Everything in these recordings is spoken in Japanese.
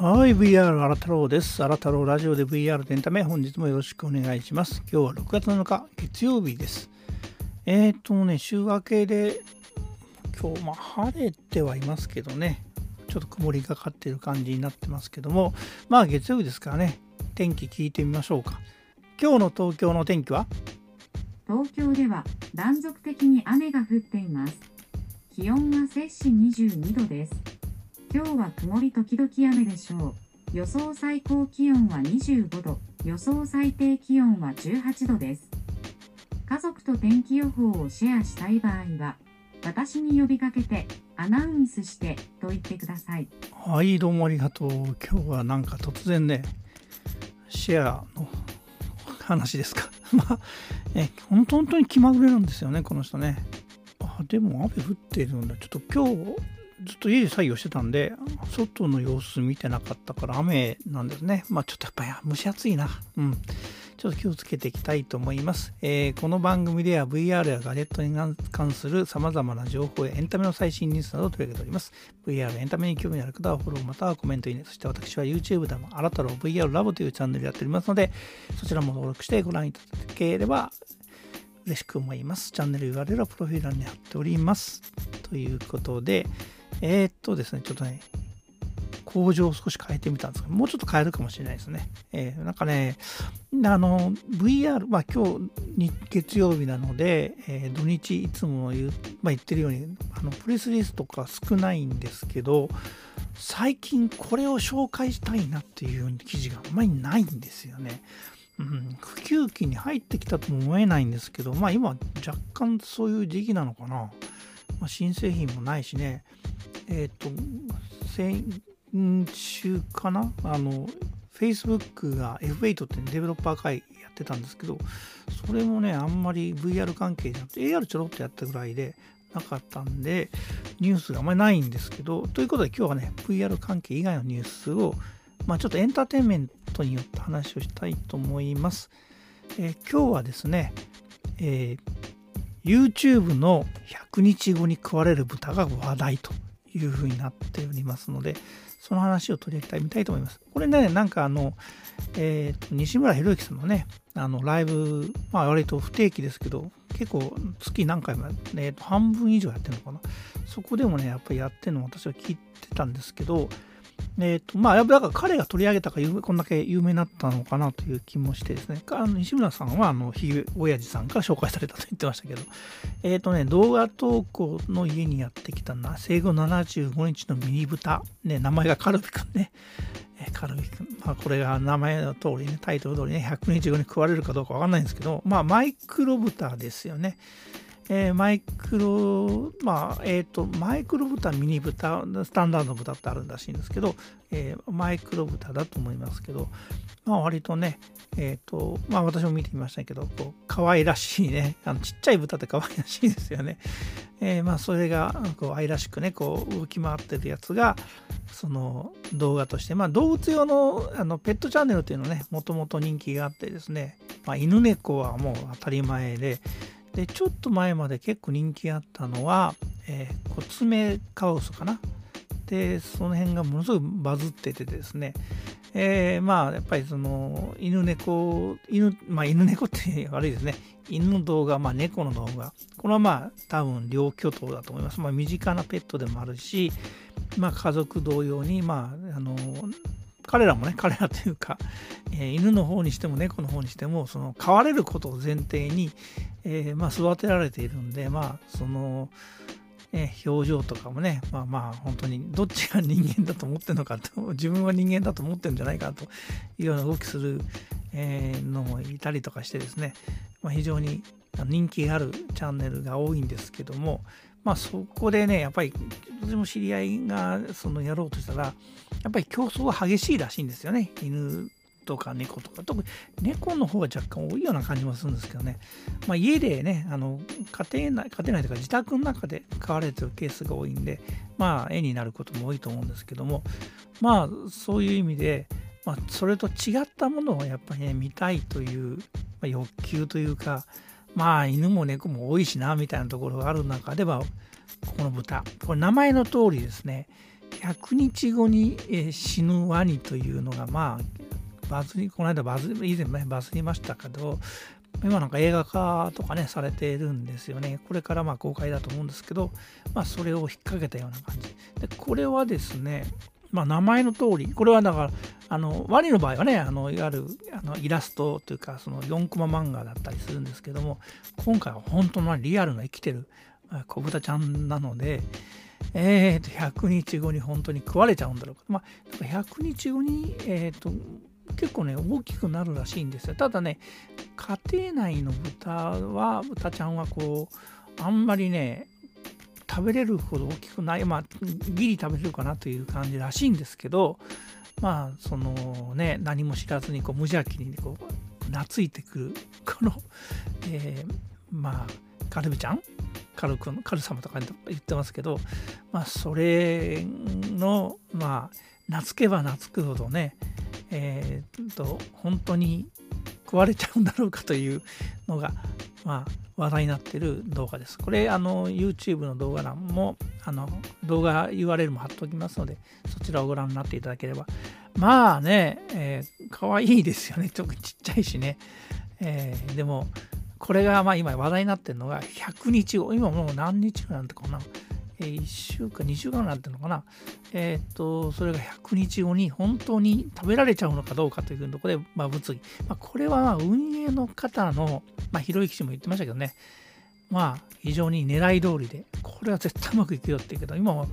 はい、VR 荒太郎です。荒太郎ラジオで VR でエンタメ、本日もよろしくお願いします。今日は6月7日、月曜日です。えっ、ー、とね、週明けで、今日、まあ、晴れてはいますけどね、ちょっと曇りがかってる感じになってますけども、まあ、月曜日ですからね、天気聞いてみましょうか。今日の東京の天気は？東京では断続的に雨が降っています。気温は摂氏22度です。今日は曇り時々雨でしょう。予想最高気温は25度、予想最低気温は18度です。家族と天気予報をシェアしたい場合は、私に呼びかけてアナウンスしてと言ってください。はい、どうもありがとう。今日はなんか突然ね、シェアの話ですか。まあ、え本当本当に気まぐれなんですよね、この人ね。あ、でも雨降っているんだ。ちょっと今日、ずっと家で作業してたんで、外の様子見てなかったから雨なんですね。まあちょっとやっぱり蒸し暑いな。うん。ちょっと気をつけていきたいと思います。えー、この番組では VR やガジェットに関する様々な情報やエンタメの最新ニュースなどを取り上げております。VR エンタメに興味のある方はフォローまたはコメントいいね。そして私は YouTube でもあなたの VR ラボというチャンネルやっておりますので、そちらも登録してご覧いただければ嬉しく思います。チャンネル URL はプロフィール欄に貼っております。ということで、えー、っとですね、ちょっとね、工場を少し変えてみたんですが、もうちょっと変えるかもしれないですね。えー、なんかね、あの、VR、まあ今日月曜日なので、えー、土日いつも言,、まあ、言ってるように、あのプレスリリースとか少ないんですけど、最近これを紹介したいなっていう記事があんまりないんですよね。うん、普及期に入ってきたとも思えないんですけど、まあ今若干そういう時期なのかな。まあ、新製品もないしね、えっ、ー、と、先週かな？あの、Facebook が F8 ってデベロッパー会やってたんですけど、それもね、あんまり VR 関係じゃなくて AR ちょろっとやったぐらいでなかったんで、ニュースがあんまりないんですけど、ということで今日はね、VR 関係以外のニュースを、まあちょっとエンターテインメントによって話をしたいと思います。えー、今日はですね、えー YouTube の100日後に食われる豚が話題というふうになっておりますので、その話を取り上げたいみたいと思います。これね、なんかあの、えー、と西村博之さんのね、あのライブ、まあ割と不定期ですけど、結構月何回も、ね、半分以上やってるのかな。そこでもね、やっぱりやってるのを私は聞いてたんですけど、えーとまあ、やっぱだから彼が取り上げたからこんだけ有名になったのかなという気もしてですね、あの西村さんはあのひげ親父さんから紹介されたと言ってましたけど、えっ、ー、とね、動画投稿の家にやってきたな、生後75日のミニ豚、ね、名前がカルビくんね、え、カルビくん、まあ、これが名前の通りね、タイトル通りね、100日後に食われるかどうかわかんないんですけど、まあ、マイクロ豚ですよね。えー、マイクロ、まあ、えっ、ー、と、マイクロ豚、ミニ豚、スタンダード豚ってあるらしいんですけど、えー、マイクロ豚だと思いますけど、まあ、割とね、えっ、と、まあ、私も見てみましたけど、こう、可愛らしいね、あの、ちっちゃい豚って可愛らしいですよね。えまあ、それが、こう、愛らしくね、こう、動き回ってるやつが、その動画として、まあ、動物用のあのペットチャンネルっていうのね、もともと人気があってですね、まあ、犬猫はもう当たり前で、でちょっと前まで結構人気あったのは、えー、コツメカワウソかな。でその辺がものすごいバズっててですね、えー、まあやっぱりその犬猫犬まあ犬猫って悪いですね。犬の動画、まあ、猫の動画。これはまあ多分両巨頭だと思います、まあ、身近なペットでもあるし、まあ、家族同様にまああの彼らもね、彼らというか、えー、犬の方にしても猫の方にしても、その飼われることを前提に、えー、まあ、育てられているんで、まあ、その、えー、表情とかもね、まあまあ、本当にどっちが人間だと思ってるのかと、自分は人間だと思ってるんじゃないかというような動きする、えー、のもいたりとかしてですね、まあ、非常に人気があるチャンネルが多いんですけども、まあそこでね、やっぱり私も知り合いがそのやろうとしたら、やっぱり競争は激しいらしいんですよね。犬とか猫とか。特に猫の方が若干多いような感じもするんですけどね。まあ家でね、あの家庭内、家庭内とか自宅の中で飼われてるケースが多いんで、まあ絵になることも多いと思うんですけども、まあそういう意味で、まあそれと違ったものをやっぱりね、見たいという、まあ、欲求というか、まあ犬も猫も多いしなみたいなところがある中ではこの豚これ名前の通りですね100日後に、死ぬワニというのが、まあ、バズり、この間バズ、以前ね、バズりましたけど、今なんか映画化とかね、されてるんですよね。これからまあ公開だと思うんですけど、まあ、それを引っ掛けたような感じ。で、これはですね、まあ、名前の通り、これはだから、あの、ワニの場合はね、あの、いわゆるあのイラストというか、その4コマ漫画だったりするんですけども、今回は本当のリアルな生きてる子豚ちゃんなので、えー、と100日後に本当に食われちゃうんだろうか。まあ、100日後に、えーと、結構ね、大きくなるらしいんですよ。ただね、家庭内の豚は、豚ちゃんはこう、あんまりね、食べれるほど大きくない、まあ、ギリ食べれるかなという感じらしいんですけど、まあ、そのね、何も知らずにこう無邪気にこう懐いてくる、この、えー、まあ、カルビちゃん？カル君、カル様とか言ってますけど、まあ、それの、まあ、懐けば懐くほどね、えー、っと、本当に食われちゃうんだろうかというのが、まあ、話題になってる動画です。これ、あの、YouTube の動画欄も、あの、動画 URL も貼っておきますので、そちらをご覧になっていただければ。まあね、えー、可愛いですよね。特にちっちゃいしね。えー、でも、これがまあ今話題になってるのが100日後、今もう何日ぐらいなんてかな、え、1週間、2週間になってるのかな、えっ、と、それが100日後に本当に食べられちゃうのかどうかというところで、まあ、物議。まあ、これは運営の方の、まあ、ひろゆき氏も言ってましたけどね、まあ、非常に狙い通りで、これは絶対うまくいくよって言うけど、今は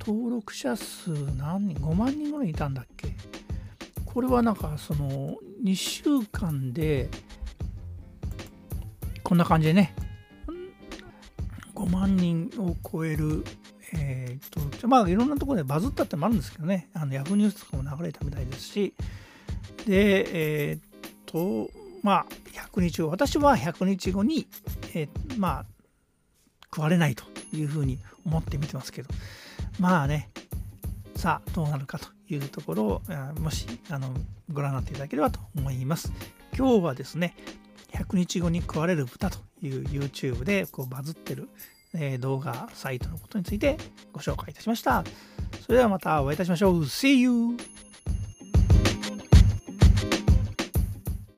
登録者数何人、5万人ぐらいいたんだっけ。これはなんか、その、2週間で、こんな感じでね、5万人を超える、えー、と、まあいろんなところでバズったってもあるんですけどね、あの Yahoo ニュースとかも流れたみたいですし、で、えっ、と、まあ100日後、私は100日後に、えー、まあ食われないというふうに思って見てますけど、まあね、さあどうなるかというところを、もしあのご覧になっていただければと思います。今日はですね、100日後に食われる豚という YouTube でこうバズってる、え動画サイトのことについてご紹介いたしました。それではまたお会いいたしましょう。See you!